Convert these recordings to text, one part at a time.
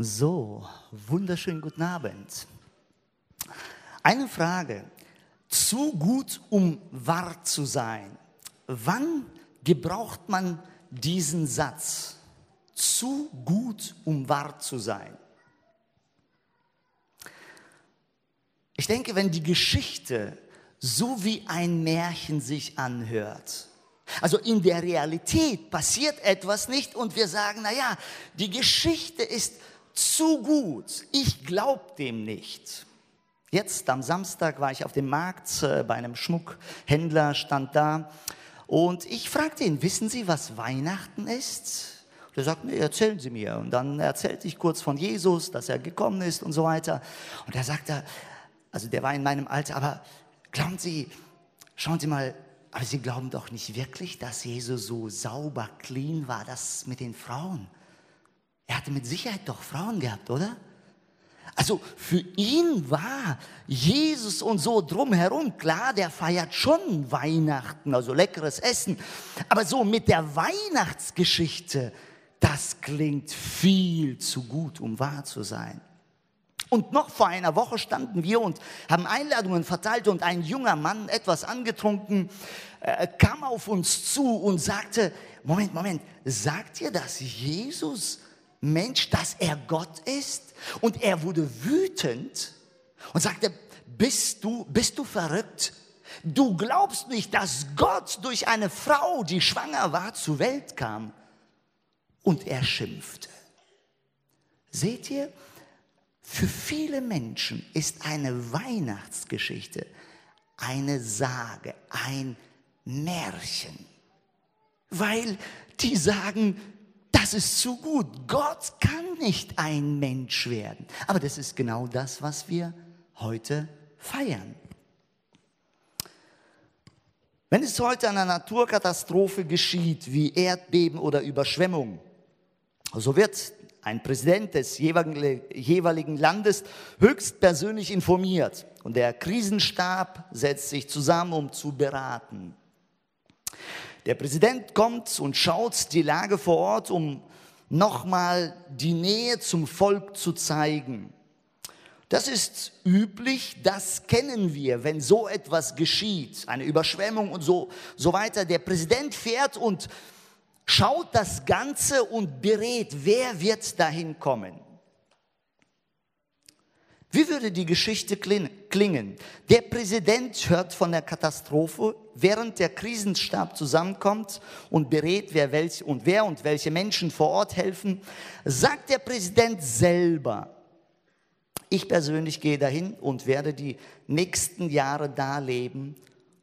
So, wunderschönen guten Abend. Eine Frage. Zu gut, um wahr zu sein. Wann gebraucht man diesen Satz? Zu gut, um wahr zu sein. Ich denke, wenn die Geschichte so wie ein Märchen sich anhört, also in der Realität passiert etwas nicht und wir sagen, na ja, die Geschichte ist zu gut. Ich glaube dem nicht. Jetzt am Samstag war ich auf dem Markt äh, bei einem Schmuckhändler, stand da und ich fragte ihn, wissen Sie, was Weihnachten ist? Und er sagt, nee, erzählen Sie mir. Und dann erzählte ich kurz von Jesus, dass er gekommen ist und so weiter. Und er sagte, also der war in meinem Alter, aber glauben Sie, schauen Sie mal, aber Sie glauben doch nicht wirklich, dass Jesus so sauber, clean war, das mit den Frauen. Er hatte mit Sicherheit doch Frauen gehabt, oder? Also für ihn war Jesus und so drumherum, klar, der feiert schon Weihnachten, also leckeres Essen. Aber so mit der Weihnachtsgeschichte, das klingt viel zu gut, um wahr zu sein. Und noch vor einer Woche standen wir und haben Einladungen verteilt und ein junger Mann, etwas angetrunken, äh, kam auf uns zu und sagte, Moment, Moment, sagt ihr, dass Jesus Mensch, dass er Gott ist? Und er wurde wütend und sagte, bist du, bist du verrückt? Du glaubst nicht, dass Gott durch eine Frau, die schwanger war, zur Welt kam. Und er schimpfte. Seht ihr, für viele Menschen ist eine Weihnachtsgeschichte eine Sage, ein Märchen, weil die sagen, das ist zu gut. Gott kann nicht ein Mensch werden. Aber das ist genau das, was wir heute feiern. Wenn es heute einer Naturkatastrophe geschieht, wie Erdbeben oder Überschwemmung, so wird ein Präsident des jeweiligen Landes, höchstpersönlich informiert. Und der Krisenstab setzt sich zusammen, um zu beraten. Der Präsident kommt und schaut die Lage vor Ort, um nochmal die Nähe zum Volk zu zeigen. Das ist üblich, das kennen wir, wenn so etwas geschieht, eine Überschwemmung und so, so weiter. Der Präsident fährt und schaut das Ganze und berät, wer wird dahin kommen. Wie würde die Geschichte klingen? Der Präsident hört von der Katastrophe, während der Krisenstab zusammenkommt und berät, wer welch und wer und welche Menschen vor Ort helfen, sagt der Präsident selber, ich persönlich gehe dahin und werde die nächsten Jahre da leben,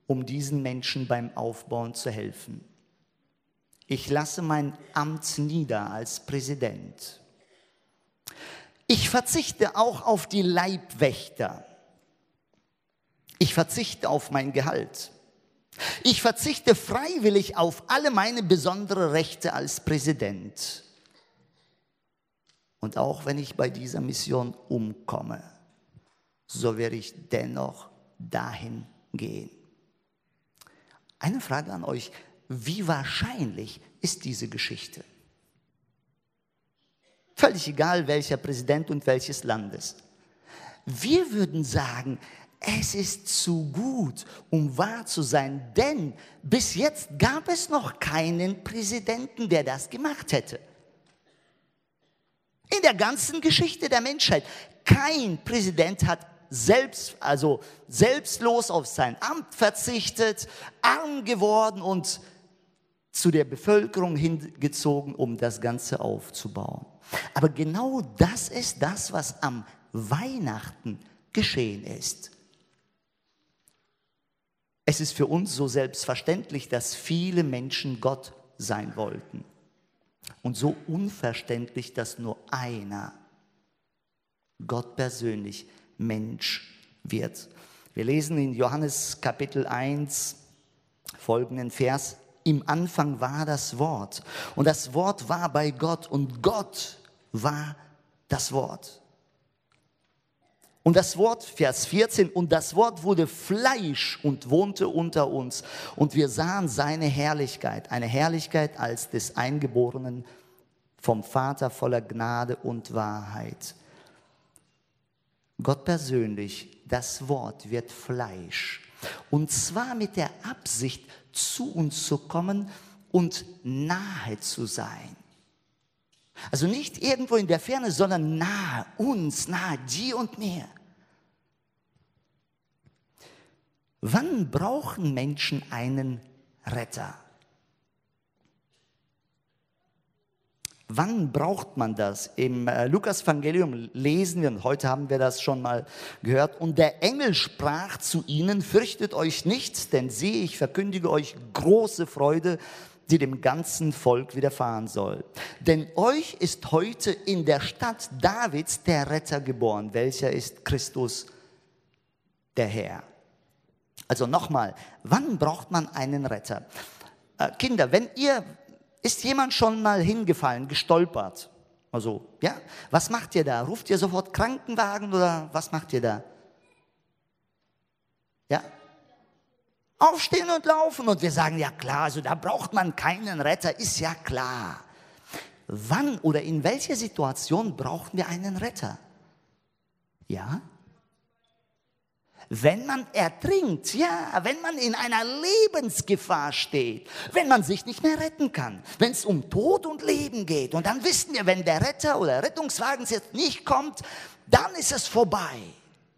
um diesen Menschen beim Aufbauen zu helfen. Ich lasse mein Amt nieder als Präsident. Ich verzichte auch auf die Leibwächter. Ich verzichte auf mein Gehalt. Ich verzichte freiwillig auf alle meine besonderen Rechte als Präsident. Und auch wenn ich bei dieser Mission umkomme, so werde ich dennoch dahin gehen. Eine Frage an euch wie wahrscheinlich ist diese Geschichte? Völlig egal, welcher Präsident und welches Landes. Wir würden sagen, es ist zu gut, um wahr zu sein, denn bis jetzt gab es noch keinen Präsidenten, der das gemacht hätte. In der ganzen Geschichte der Menschheit. Kein Präsident hat selbst, also selbstlos auf sein Amt verzichtet, arm geworden und zu der Bevölkerung hingezogen, um das Ganze aufzubauen. Aber genau das ist das, was am Weihnachten geschehen ist. Es ist für uns so selbstverständlich, dass viele Menschen Gott sein wollten. Und so unverständlich, dass nur einer, Gott persönlich, Mensch wird. Wir lesen in Johannes Kapitel 1 folgenden Vers. Im Anfang war das Wort und das Wort war bei Gott und Gott war das Wort. Und das Wort, Vers 14, und das Wort wurde Fleisch und wohnte unter uns. Und wir sahen seine Herrlichkeit, eine Herrlichkeit als des Eingeborenen vom Vater voller Gnade und Wahrheit. Gott persönlich, das Wort wird Fleisch. Und zwar mit der Absicht, zu uns zu kommen und nahe zu sein. Also nicht irgendwo in der Ferne, sondern nahe uns, nahe dir und mir. Wann brauchen Menschen einen Retter? Wann braucht man das? Im äh, Lukas-Evangelium lesen wir, und heute haben wir das schon mal gehört, und der Engel sprach zu ihnen, fürchtet euch nicht, denn sehe, ich verkündige euch große Freude, die dem ganzen Volk widerfahren soll. Denn euch ist heute in der Stadt Davids der Retter geboren, welcher ist Christus, der Herr. Also nochmal, wann braucht man einen Retter? Äh, Kinder, wenn ihr, ist jemand schon mal hingefallen, gestolpert? Also, ja, was macht ihr da? Ruft ihr sofort Krankenwagen oder was macht ihr da? Ja? Aufstehen und laufen. Und wir sagen, ja klar, also da braucht man keinen Retter, ist ja klar. Wann oder in welcher Situation brauchen wir einen Retter? Ja? Wenn man ertrinkt, ja, wenn man in einer Lebensgefahr steht, wenn man sich nicht mehr retten kann, wenn es um Tod und Leben geht. Und dann wissen wir, wenn der Retter oder Rettungswagen jetzt nicht kommt, dann ist es vorbei.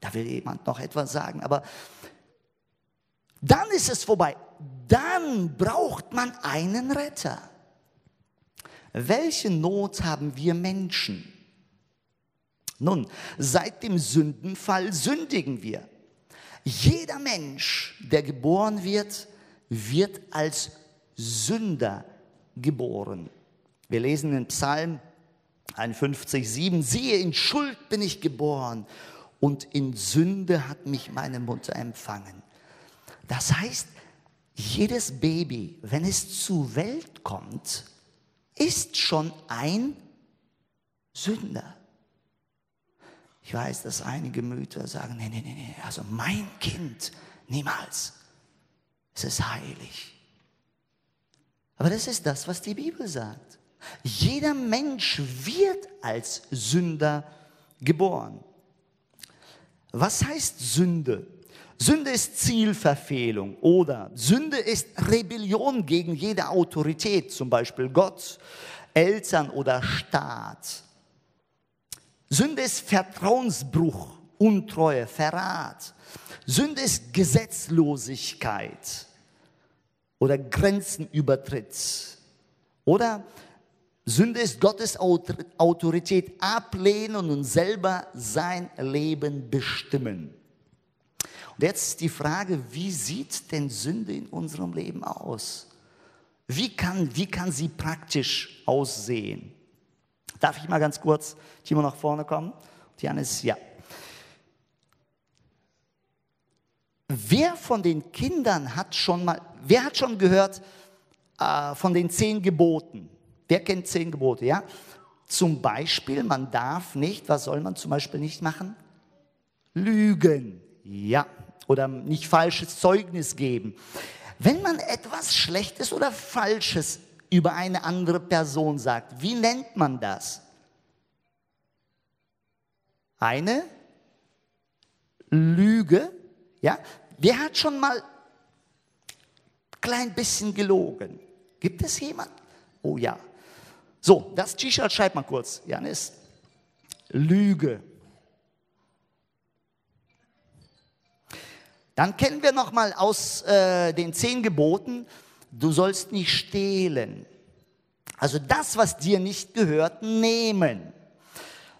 Da will jemand noch etwas sagen, aber dann ist es vorbei. Dann braucht man einen Retter. Welche Not haben wir Menschen? Nun, seit dem Sündenfall sündigen wir. Jeder Mensch, der geboren wird, wird als Sünder geboren. Wir lesen in Psalm 51, 7, siehe, in Schuld bin ich geboren und in Sünde hat mich meine Mutter empfangen. Das heißt, jedes Baby, wenn es zur Welt kommt, ist schon ein Sünder. Ich weiß, dass einige Mütter sagen, nee, nee, nee, nee, also mein Kind niemals. Es ist heilig. Aber das ist das, was die Bibel sagt. Jeder Mensch wird als Sünder geboren. Was heißt Sünde? Sünde ist Zielverfehlung oder Sünde ist Rebellion gegen jede Autorität, zum Beispiel Gott, Eltern oder Staat. Sünde ist Vertrauensbruch, Untreue, Verrat. Sünde ist Gesetzlosigkeit oder Grenzenübertritt. Oder Sünde ist Gottes Autorität ablehnen und selber sein Leben bestimmen. Jetzt die Frage, wie sieht denn Sünde in unserem Leben aus? Wie kann, wie kann sie praktisch aussehen? Darf ich mal ganz kurz, Timo, nach vorne kommen? Janis, ja. Wer von den Kindern hat schon mal, wer hat schon gehört äh, von den zehn Geboten? Wer kennt zehn Gebote, ja? Zum Beispiel, man darf nicht, was soll man zum Beispiel nicht machen? Lügen, ja oder nicht falsches Zeugnis geben. Wenn man etwas Schlechtes oder Falsches über eine andere Person sagt, wie nennt man das? Eine Lüge, ja? Wer hat schon mal klein bisschen gelogen? Gibt es jemand? Oh ja. So, das T-Shirt schreibt mal kurz, Janis. Lüge. Dann kennen wir noch mal aus äh, den zehn Geboten, du sollst nicht stehlen. Also das, was dir nicht gehört, nehmen.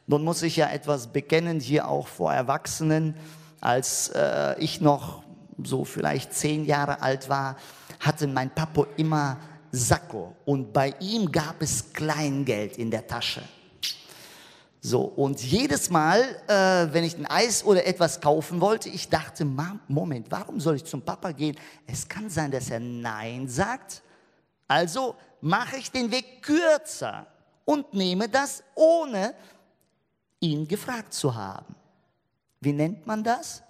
Nun muss ich ja etwas bekennen, hier auch vor Erwachsenen. Als äh, ich noch so vielleicht zehn Jahre alt war, hatte mein Papa immer Sakko und bei ihm gab es Kleingeld in der Tasche. So, und jedes Mal, äh, wenn ich ein Eis oder etwas kaufen wollte, ich dachte, Moment, warum soll ich zum Papa gehen? Es kann sein, dass er Nein sagt. Also mache ich den Weg kürzer und nehme das, ohne ihn gefragt zu haben. Wie nennt man das?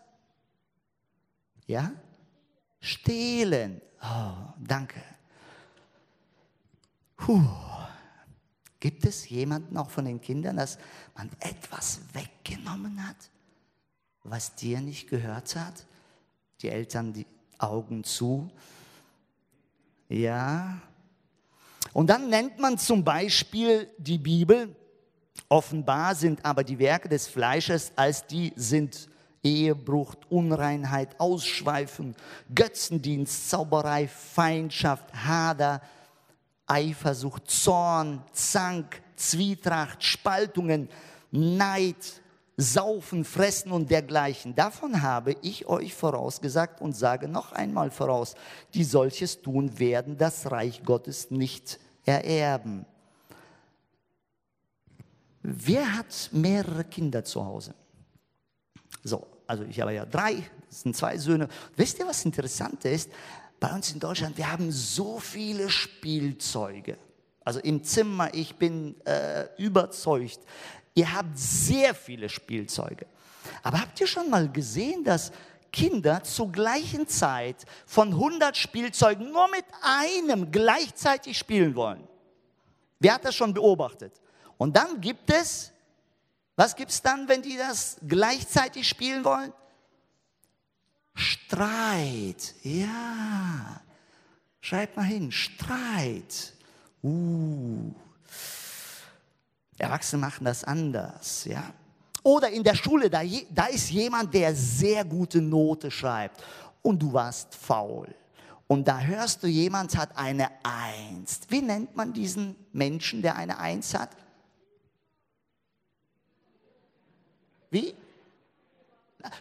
Ja? Stehlen. Oh, danke. Puh. Gibt es jemanden auch von den Kindern, dass man etwas weggenommen hat, was dir nicht gehört hat? Die Eltern die Augen zu. Ja. Und dann nennt man zum Beispiel die Bibel, offenbar sind aber die Werke des Fleisches als die sind Ehebruch, Unreinheit, Ausschweifen, Götzendienst, Zauberei, Feindschaft, Hader, Eifersucht, Zorn, Zank, Zwietracht, Spaltungen, Neid, Saufen, Fressen und dergleichen. Davon habe ich euch vorausgesagt und sage noch einmal voraus, die solches tun werden das Reich Gottes nicht ererben. Wer hat mehrere Kinder zu Hause? So, also ich habe ja drei, das sind zwei Söhne. Wisst ihr, was interessant ist? Bei uns in Deutschland, wir haben so viele Spielzeuge. Also im Zimmer, ich bin äh, überzeugt, ihr habt sehr viele Spielzeuge. Aber habt ihr schon mal gesehen, dass Kinder zur gleichen Zeit von 100 Spielzeugen nur mit einem gleichzeitig spielen wollen? Wer hat das schon beobachtet? Und dann gibt es was gibt es dann, wenn die das gleichzeitig spielen wollen? Streit. Ja. Schreibt mal hin. Streit. Uh. Erwachsene machen das anders. Ja. Oder in der Schule, da, da ist jemand, der sehr gute Note schreibt und du warst faul. Und da hörst du, jemand hat eine Eins. Wie nennt man diesen Menschen, der eine Eins hat? Wie?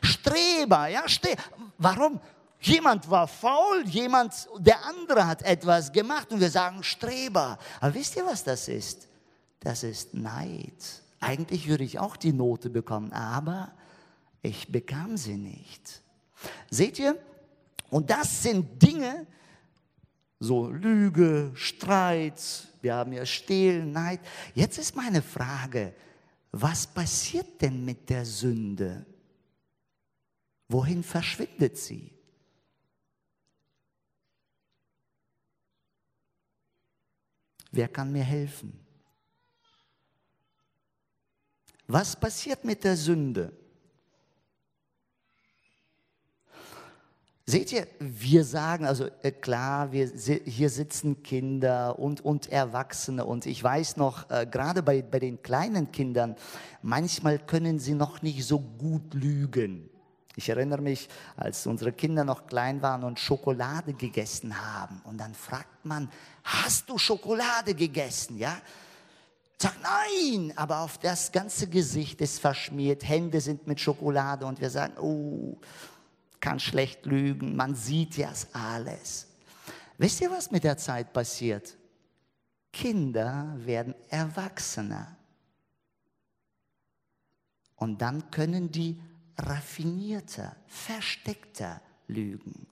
Streber, ja, Streber. Warum? Jemand war faul, jemand, der andere hat etwas gemacht und wir sagen Streber. Aber wisst ihr, was das ist? Das ist Neid. Eigentlich würde ich auch die Note bekommen, aber ich bekam sie nicht. Seht ihr? Und das sind Dinge, so Lüge, Streit, wir haben ja Stehlen, Neid. Jetzt ist meine Frage, was passiert denn mit der Sünde? Wohin verschwindet sie? Wer kann mir helfen? Was passiert mit der Sünde? Seht ihr, wir sagen, also äh, klar, wir, hier sitzen Kinder und, und Erwachsene und ich weiß noch, äh, gerade bei, bei den kleinen Kindern, manchmal können sie noch nicht so gut lügen. Ich erinnere mich, als unsere Kinder noch klein waren und Schokolade gegessen haben und dann fragt man, hast du Schokolade gegessen, ja? Sagt nein, aber auf das ganze Gesicht ist verschmiert, Hände sind mit Schokolade und wir sagen, oh, kann schlecht lügen, man sieht ja alles. Wisst ihr, was mit der Zeit passiert? Kinder werden Erwachsener. Und dann können die raffinierter, versteckter lügen.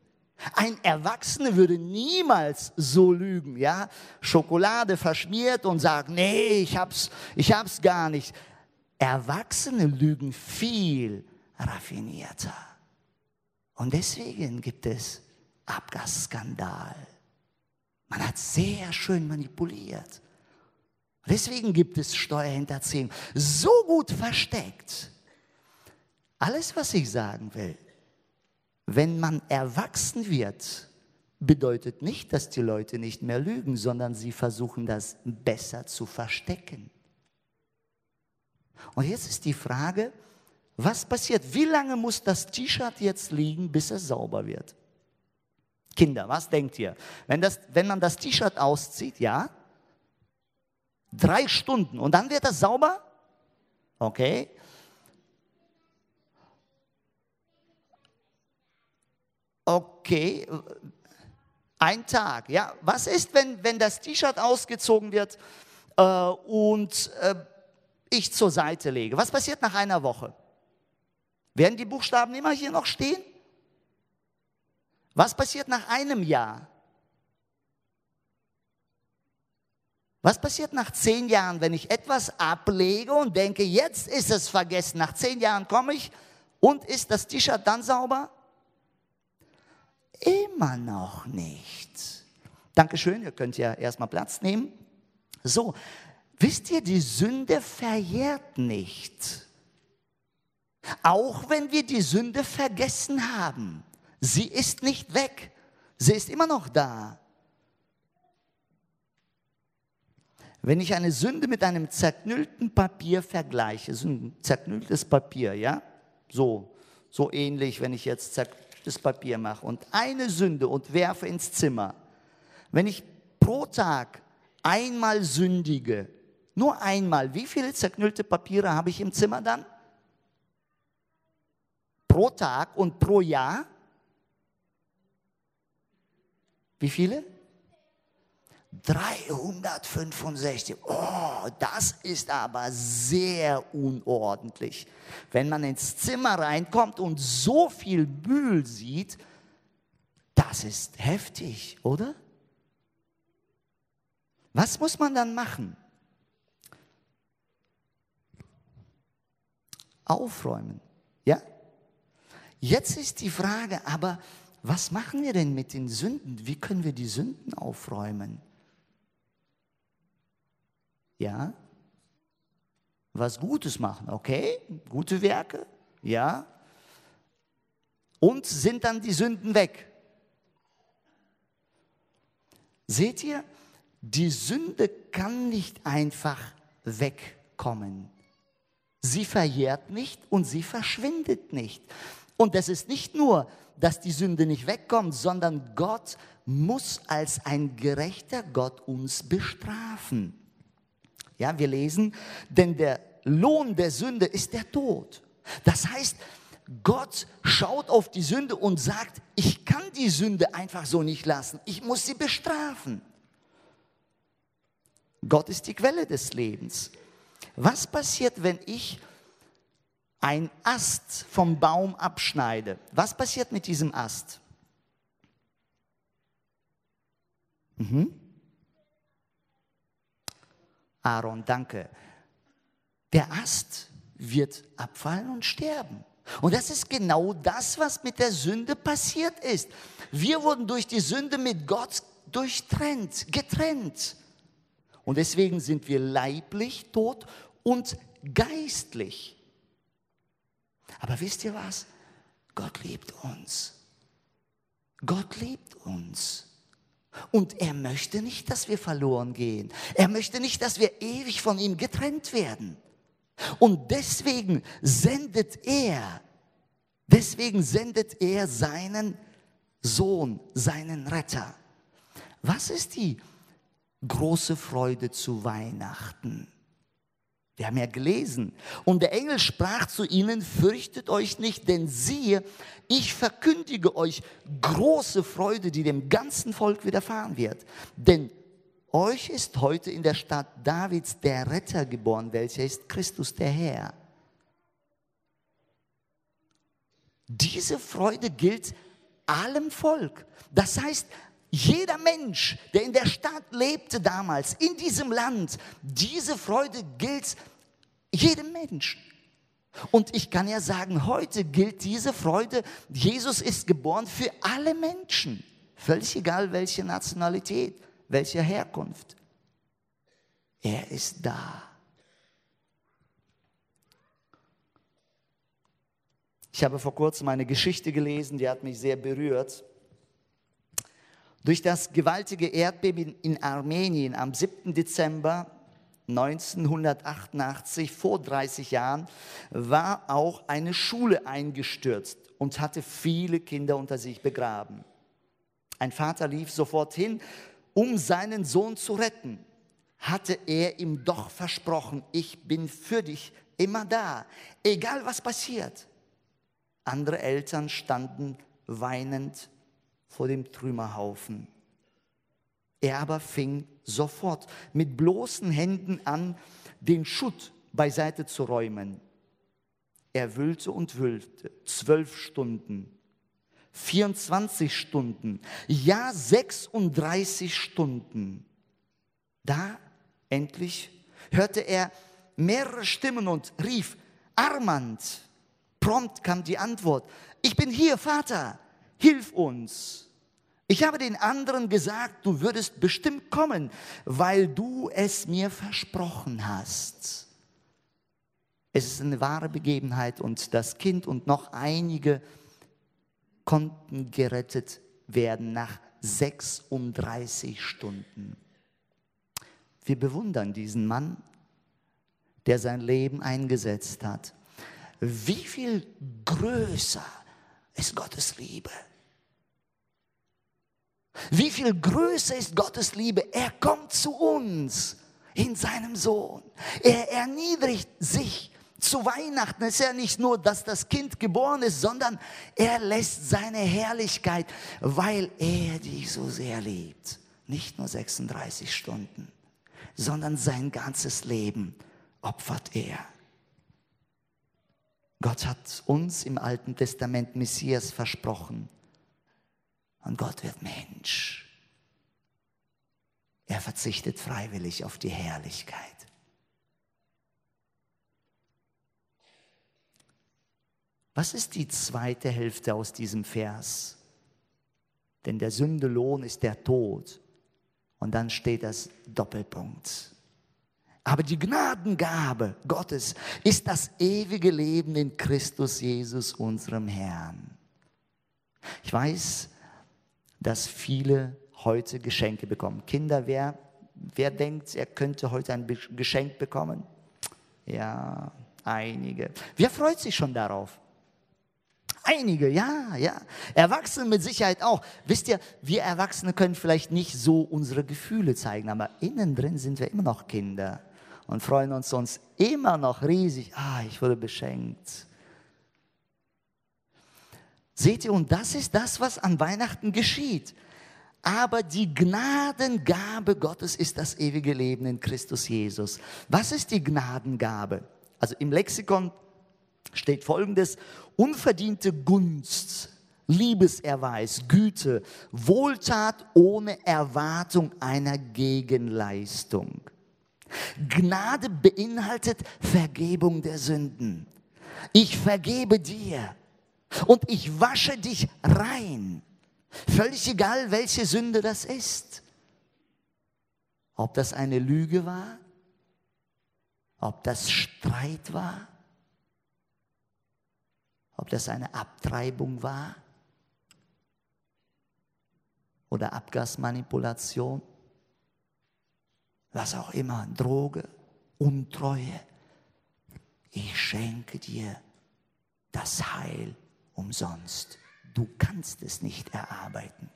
Ein Erwachsener würde niemals so lügen, ja? Schokolade verschmiert und sagen, nee, ich hab's, ich hab's gar nicht. Erwachsene lügen viel raffinierter. Und deswegen gibt es Abgasskandal. Man hat sehr schön manipuliert. Deswegen gibt es Steuerhinterziehung. So gut versteckt. Alles, was ich sagen will, wenn man erwachsen wird, bedeutet nicht, dass die Leute nicht mehr lügen, sondern sie versuchen das besser zu verstecken. Und jetzt ist die Frage, was passiert? Wie lange muss das T-Shirt jetzt liegen, bis es sauber wird? Kinder, was denkt ihr? Wenn, das, wenn man das T-Shirt auszieht, ja? Drei Stunden und dann wird das sauber? Okay. Okay, ein Tag, ja. Was ist, wenn, wenn das T-Shirt ausgezogen wird äh, und äh, ich zur Seite lege? Was passiert nach einer Woche? Werden die Buchstaben immer hier noch stehen? Was passiert nach einem Jahr? Was passiert nach zehn Jahren, wenn ich etwas ablege und denke, jetzt ist es vergessen, nach zehn Jahren komme ich und ist das T-Shirt dann sauber? Immer noch nicht. Dankeschön, ihr könnt ja erstmal Platz nehmen. So, Wisst ihr, die Sünde verjährt nicht. Auch wenn wir die Sünde vergessen haben. Sie ist nicht weg. Sie ist immer noch da. Wenn ich eine Sünde mit einem zerknüllten Papier vergleiche, so ein zerknülltes Papier, ja, so, so ähnlich, wenn ich jetzt zerknülltes Papier mache und eine Sünde und werfe ins Zimmer, wenn ich pro Tag einmal sündige, nur einmal, wie viele zerknüllte Papiere habe ich im Zimmer dann? Pro Tag und pro Jahr? Wie viele? 365. Oh, das ist aber sehr unordentlich. Wenn man ins Zimmer reinkommt und so viel Müll sieht, das ist heftig, oder? Was muss man dann machen? Aufräumen, ja? Jetzt ist die Frage, aber was machen wir denn mit den Sünden? Wie können wir die Sünden aufräumen? Ja? Was Gutes machen, okay? Gute Werke, ja? Und sind dann die Sünden weg? Seht ihr, die Sünde kann nicht einfach wegkommen. Sie verjährt nicht und sie verschwindet nicht. Und es ist nicht nur, dass die Sünde nicht wegkommt, sondern Gott muss als ein gerechter Gott uns bestrafen. Ja, wir lesen, denn der Lohn der Sünde ist der Tod. Das heißt, Gott schaut auf die Sünde und sagt, ich kann die Sünde einfach so nicht lassen, ich muss sie bestrafen. Gott ist die Quelle des Lebens. Was passiert, wenn ich ein Ast vom Baum abschneide? Was passiert mit diesem Ast? Mhm. Aaron, danke. Der Ast wird abfallen und sterben. Und das ist genau das, was mit der Sünde passiert ist. Wir wurden durch die Sünde mit Gott durchtrennt, getrennt. Und deswegen sind wir leiblich tot und geistlich. Aber wisst ihr was? Gott liebt uns. Gott liebt uns. Und er möchte nicht, dass wir verloren gehen. Er möchte nicht, dass wir ewig von ihm getrennt werden. Und deswegen sendet er, deswegen sendet er seinen Sohn, seinen Retter. Was ist die große Freude zu Weihnachten? Wir haben ja gelesen. Und der Engel sprach zu ihnen, fürchtet euch nicht, denn siehe, ich verkündige euch große Freude, die dem ganzen Volk widerfahren wird. Denn euch ist heute in der Stadt Davids der Retter geboren, welcher ist Christus der Herr. Diese Freude gilt allem Volk. Das heißt, jeder Mensch, der in der Stadt lebte damals, in diesem Land, diese Freude gilt jedem Menschen. Und ich kann ja sagen, heute gilt diese Freude, Jesus ist geboren für alle Menschen, völlig egal welche Nationalität, welche Herkunft. Er ist da. Ich habe vor kurzem eine Geschichte gelesen, die hat mich sehr berührt. Durch das gewaltige Erdbeben in Armenien am 7. Dezember 1988, vor 30 Jahren, war auch eine Schule eingestürzt und hatte viele Kinder unter sich begraben. Ein Vater lief sofort hin, um seinen Sohn zu retten. Hatte er ihm doch versprochen, ich bin für dich immer da, egal was passiert. Andere Eltern standen weinend vor dem Trümmerhaufen. Er aber fing sofort mit bloßen Händen an, den Schutt beiseite zu räumen. Er wühlte und wühlte, zwölf Stunden, 24 Stunden, ja 36 Stunden. Da endlich hörte er mehrere Stimmen und rief, Armand. Prompt kam die Antwort, ich bin hier, Vater, hilf uns. Ich habe den anderen gesagt, du würdest bestimmt kommen, weil du es mir versprochen hast. Es ist eine wahre Begebenheit und das Kind und noch einige konnten gerettet werden nach 36 Stunden. Wir bewundern diesen Mann, der sein Leben eingesetzt hat. Wie viel größer ist Gottes Liebe? Wie viel größer ist Gottes Liebe? Er kommt zu uns in seinem Sohn. Er erniedrigt sich. Zu Weihnachten ist ja nicht nur, dass das Kind geboren ist, sondern er lässt seine Herrlichkeit, weil er dich so sehr liebt. Nicht nur 36 Stunden, sondern sein ganzes Leben opfert er. Gott hat uns im Alten Testament Messias versprochen. Und Gott wird Mensch. Er verzichtet freiwillig auf die Herrlichkeit. Was ist die zweite Hälfte aus diesem Vers? Denn der Sündelohn ist der Tod. Und dann steht das Doppelpunkt. Aber die Gnadengabe Gottes ist das ewige Leben in Christus Jesus, unserem Herrn. Ich weiß, dass viele heute Geschenke bekommen. Kinder, wer, wer denkt, er könnte heute ein Geschenk bekommen? Ja, einige. Wer freut sich schon darauf? Einige, ja, ja. Erwachsene mit Sicherheit auch. Wisst ihr, wir Erwachsene können vielleicht nicht so unsere Gefühle zeigen, aber innen drin sind wir immer noch Kinder und freuen uns sonst immer noch riesig. Ah, ich wurde beschenkt. Seht ihr, und das ist das, was an Weihnachten geschieht. Aber die Gnadengabe Gottes ist das ewige Leben in Christus Jesus. Was ist die Gnadengabe? Also im Lexikon steht folgendes, unverdiente Gunst, Liebeserweis, Güte, Wohltat ohne Erwartung einer Gegenleistung. Gnade beinhaltet Vergebung der Sünden. Ich vergebe dir und ich wasche dich rein. Völlig egal, welche Sünde das ist. Ob das eine Lüge war, ob das Streit war, ob das eine Abtreibung war oder Abgasmanipulation, was auch immer, Droge, Untreue. Ich schenke dir das Heil umsonst. Du kannst es nicht erarbeiten.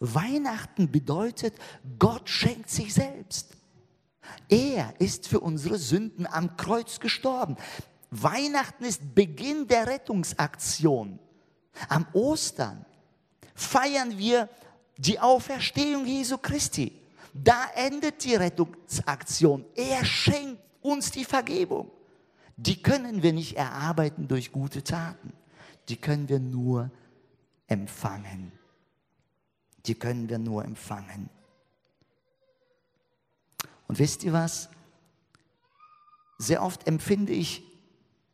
Weihnachten bedeutet, Gott schenkt sich selbst. Er ist für unsere Sünden am Kreuz gestorben. Weihnachten ist Beginn der Rettungsaktion. Am Ostern feiern wir die Auferstehung Jesu Christi. Da endet die Rettungsaktion. Er schenkt uns die Vergebung die können wir nicht erarbeiten durch gute Taten. Die können wir nur empfangen. Die können wir nur empfangen. Und wisst ihr was? Sehr oft empfinde ich,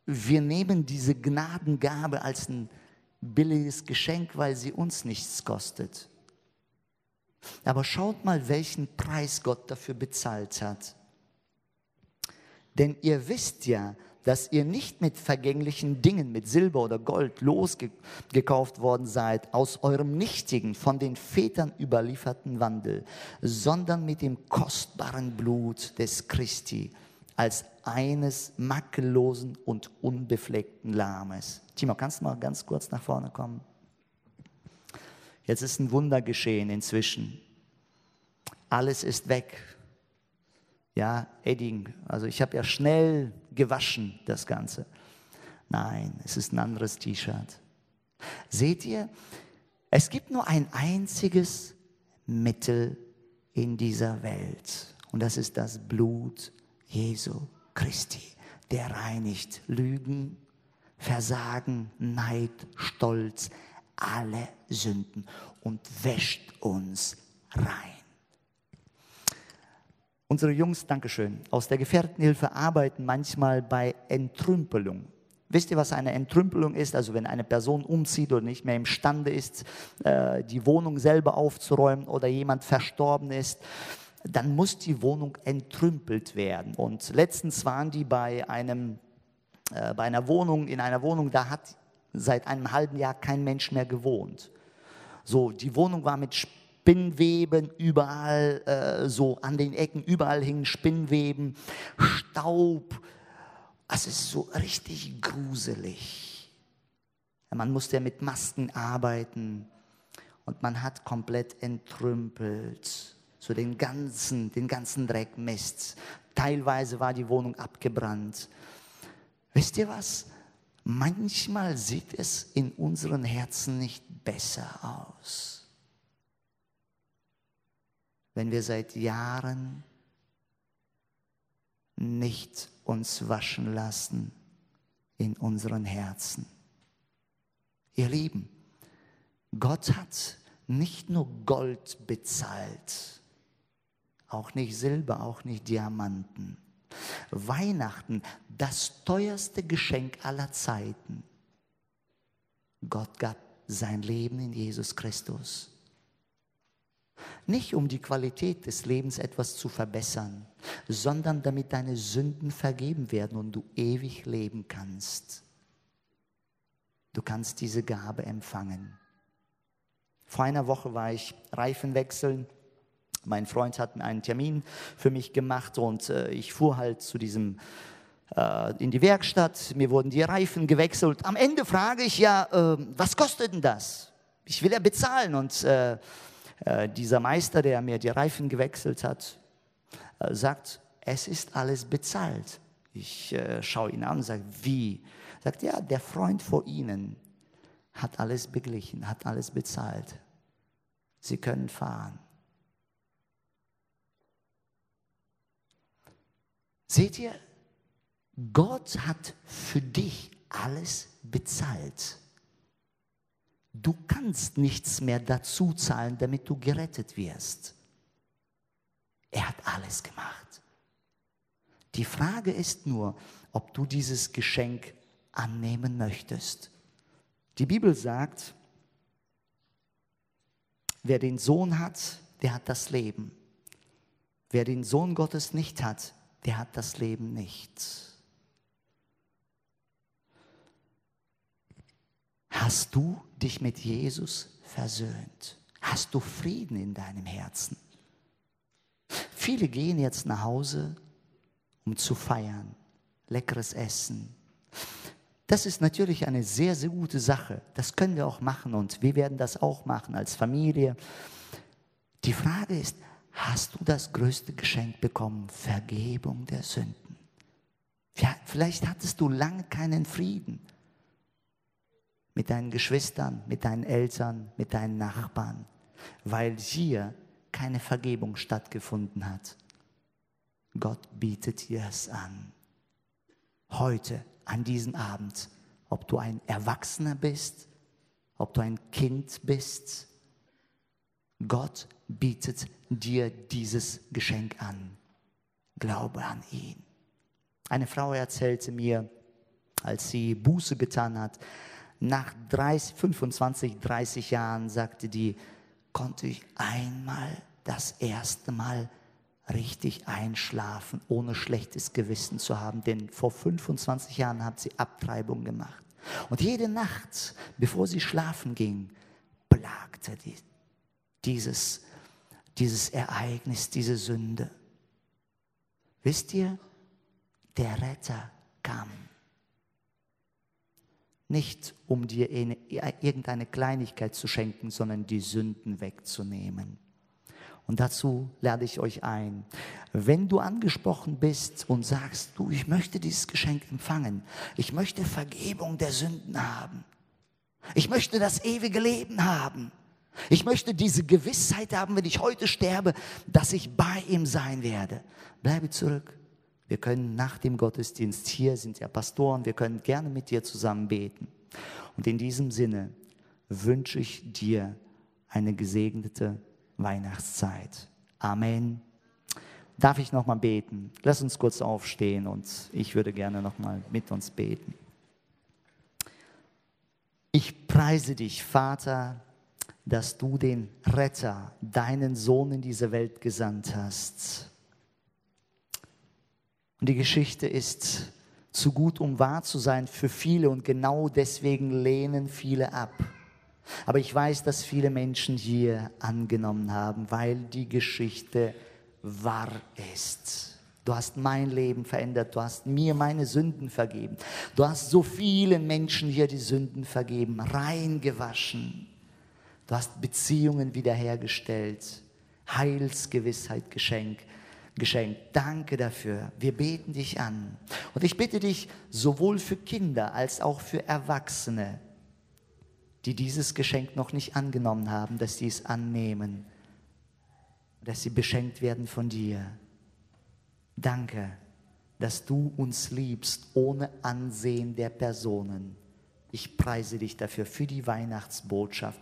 wir nehmen diese Gnadengabe als ein billiges Geschenk, weil sie uns nichts kostet. Aber schaut mal, welchen Preis Gott dafür bezahlt hat. Denn ihr wisst ja, dass ihr nicht mit vergänglichen Dingen, mit Silber oder Gold losgekauft worden seid aus eurem nichtigen, von den Vätern überlieferten Wandel, sondern mit dem kostbaren Blut des Christi als eines makellosen und unbefleckten Lames. Timo, kannst du mal ganz kurz nach vorne kommen? Jetzt ist ein Wunder geschehen inzwischen. Alles ist weg ja, Edding. Also ich habe ja schnell gewaschen das Ganze. Nein, es ist ein anderes T-Shirt. Seht ihr, es gibt nur ein einziges Mittel in dieser Welt und das ist das Blut Jesu Christi. Der reinigt Lügen, Versagen, Neid, Stolz, alle Sünden und wäscht uns rein. Unsere Jungs, Dankeschön, aus der Gefährtenhilfe arbeiten manchmal bei Entrümpelung. Wisst ihr, was eine Entrümpelung ist? Also wenn eine Person umzieht oder nicht mehr imstande ist, äh, die Wohnung selber aufzuräumen oder jemand verstorben ist, dann muss die Wohnung entrümpelt werden. Und letztens waren die bei einem äh, bei einer Wohnung, in einer Wohnung, da hat seit einem halben Jahr kein Mensch mehr gewohnt. So, die Wohnung war mit Spinnweben überall, äh, so an den Ecken, überall hingen Spinnweben, Staub, es ist so richtig gruselig. Man musste ja mit Masken arbeiten und man hat komplett entrümpelt. So den ganzen, den ganzen Dreck, Mist. Teilweise war die Wohnung abgebrannt. Wisst ihr was? Manchmal sieht es in unseren Herzen nicht besser aus. Wenn wir seit Jahren nicht uns waschen lassen in unseren Herzen. Ihr Lieben, Gott hat nicht nur Gold bezahlt, auch nicht Silber, auch nicht Diamanten. Weihnachten, das teuerste Geschenk aller Zeiten. Gott gab sein Leben in Jesus Christus. Nicht um die Qualität des Lebens etwas zu verbessern, sondern damit deine Sünden vergeben werden und du ewig leben kannst. Du kannst diese Gabe empfangen. Vor einer Woche war ich Reifen wechseln. Mein Freund hat einen Termin für mich gemacht und äh, ich fuhr halt zu diesem äh, in die Werkstatt. Mir wurden die Reifen gewechselt. Am Ende frage ich ja, äh, was kostet denn das? Ich will ja bezahlen und äh, äh, dieser Meister, der mir die Reifen gewechselt hat, sagt, es ist alles bezahlt. Ich schaue ihn an und sage, wie? Sagt, ja, der Freund vor Ihnen hat alles beglichen, hat alles bezahlt. Sie können fahren. Seht ihr, Gott hat für dich alles bezahlt. Du kannst nichts mehr dazu zahlen, damit du gerettet wirst. Er hat alles gemacht. Die Frage ist nur, ob du dieses Geschenk annehmen möchtest. Die Bibel sagt, wer den Sohn hat, der hat das Leben. Wer den Sohn Gottes nicht hat, der hat das Leben nicht. Hast du dich mit Jesus versöhnt? Hast du Frieden in deinem Herzen? Viele gehen jetzt nach Hause, um zu feiern, leckeres Essen. Das ist natürlich eine sehr, sehr gute Sache. Das können wir auch machen und wir werden das auch machen als Familie. Die Frage ist, hast du das größte Geschenk bekommen? Vergebung der Sünden. Ja, vielleicht hattest du lange keinen Frieden mit deinen Geschwistern, mit deinen Eltern, mit deinen Nachbarn, weil hier keine Vergebung stattgefunden hat. Gott bietet dir es an. Heute, an diesem Abend, ob du ein Erwachsener bist, ob du ein Kind bist, Gott bietet dir dieses Geschenk an. Glaube an ihn. Eine Frau erzählte mir, als sie Buße getan hat, nach 30, 25, 30 Jahren, sagte die, konnte ich einmal das erste Mal richtig einschlafen, ohne schlechtes Gewissen zu haben. Denn vor 25 Jahren hat sie Abtreibung gemacht. Und jede Nacht, bevor sie schlafen ging, plagte die, dieses, dieses Ereignis, diese Sünde. Wisst ihr, der Retter kam nicht um dir irgendeine Kleinigkeit zu schenken, sondern die Sünden wegzunehmen. Und dazu lade ich euch ein. Wenn du angesprochen bist und sagst, du, ich möchte dieses Geschenk empfangen, ich möchte Vergebung der Sünden haben, ich möchte das ewige Leben haben, ich möchte diese Gewissheit haben, wenn ich heute sterbe, dass ich bei ihm sein werde, bleibe zurück. Wir können nach dem Gottesdienst, hier sind ja Pastoren, wir können gerne mit dir zusammen beten. Und in diesem Sinne wünsche ich dir eine gesegnete Weihnachtszeit. Amen. Darf ich noch mal beten? Lass uns kurz aufstehen und ich würde gerne noch mal mit uns beten. Ich preise dich, Vater, dass du den Retter, deinen Sohn in diese Welt gesandt hast. Und die Geschichte ist zu gut, um wahr zu sein für viele und genau deswegen lehnen viele ab. Aber ich weiß, dass viele Menschen hier angenommen haben, weil die Geschichte wahr ist. Du hast mein Leben verändert, du hast mir meine Sünden vergeben. Du hast so vielen Menschen hier die Sünden vergeben, reingewaschen. Du hast Beziehungen wiederhergestellt, Heilsgewissheit geschenkt geschenkt. Danke dafür. Wir beten dich an. Und ich bitte dich, sowohl für Kinder als auch für Erwachsene, die dieses Geschenk noch nicht angenommen haben, dass sie es annehmen, dass sie beschenkt werden von dir. Danke, dass du uns liebst ohne Ansehen der Personen. Ich preise dich dafür, für die Weihnachtsbotschaft,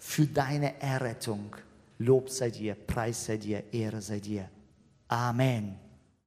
für deine Errettung. Lob sei dir, Preis sei dir, Ehre sei dir. Amen.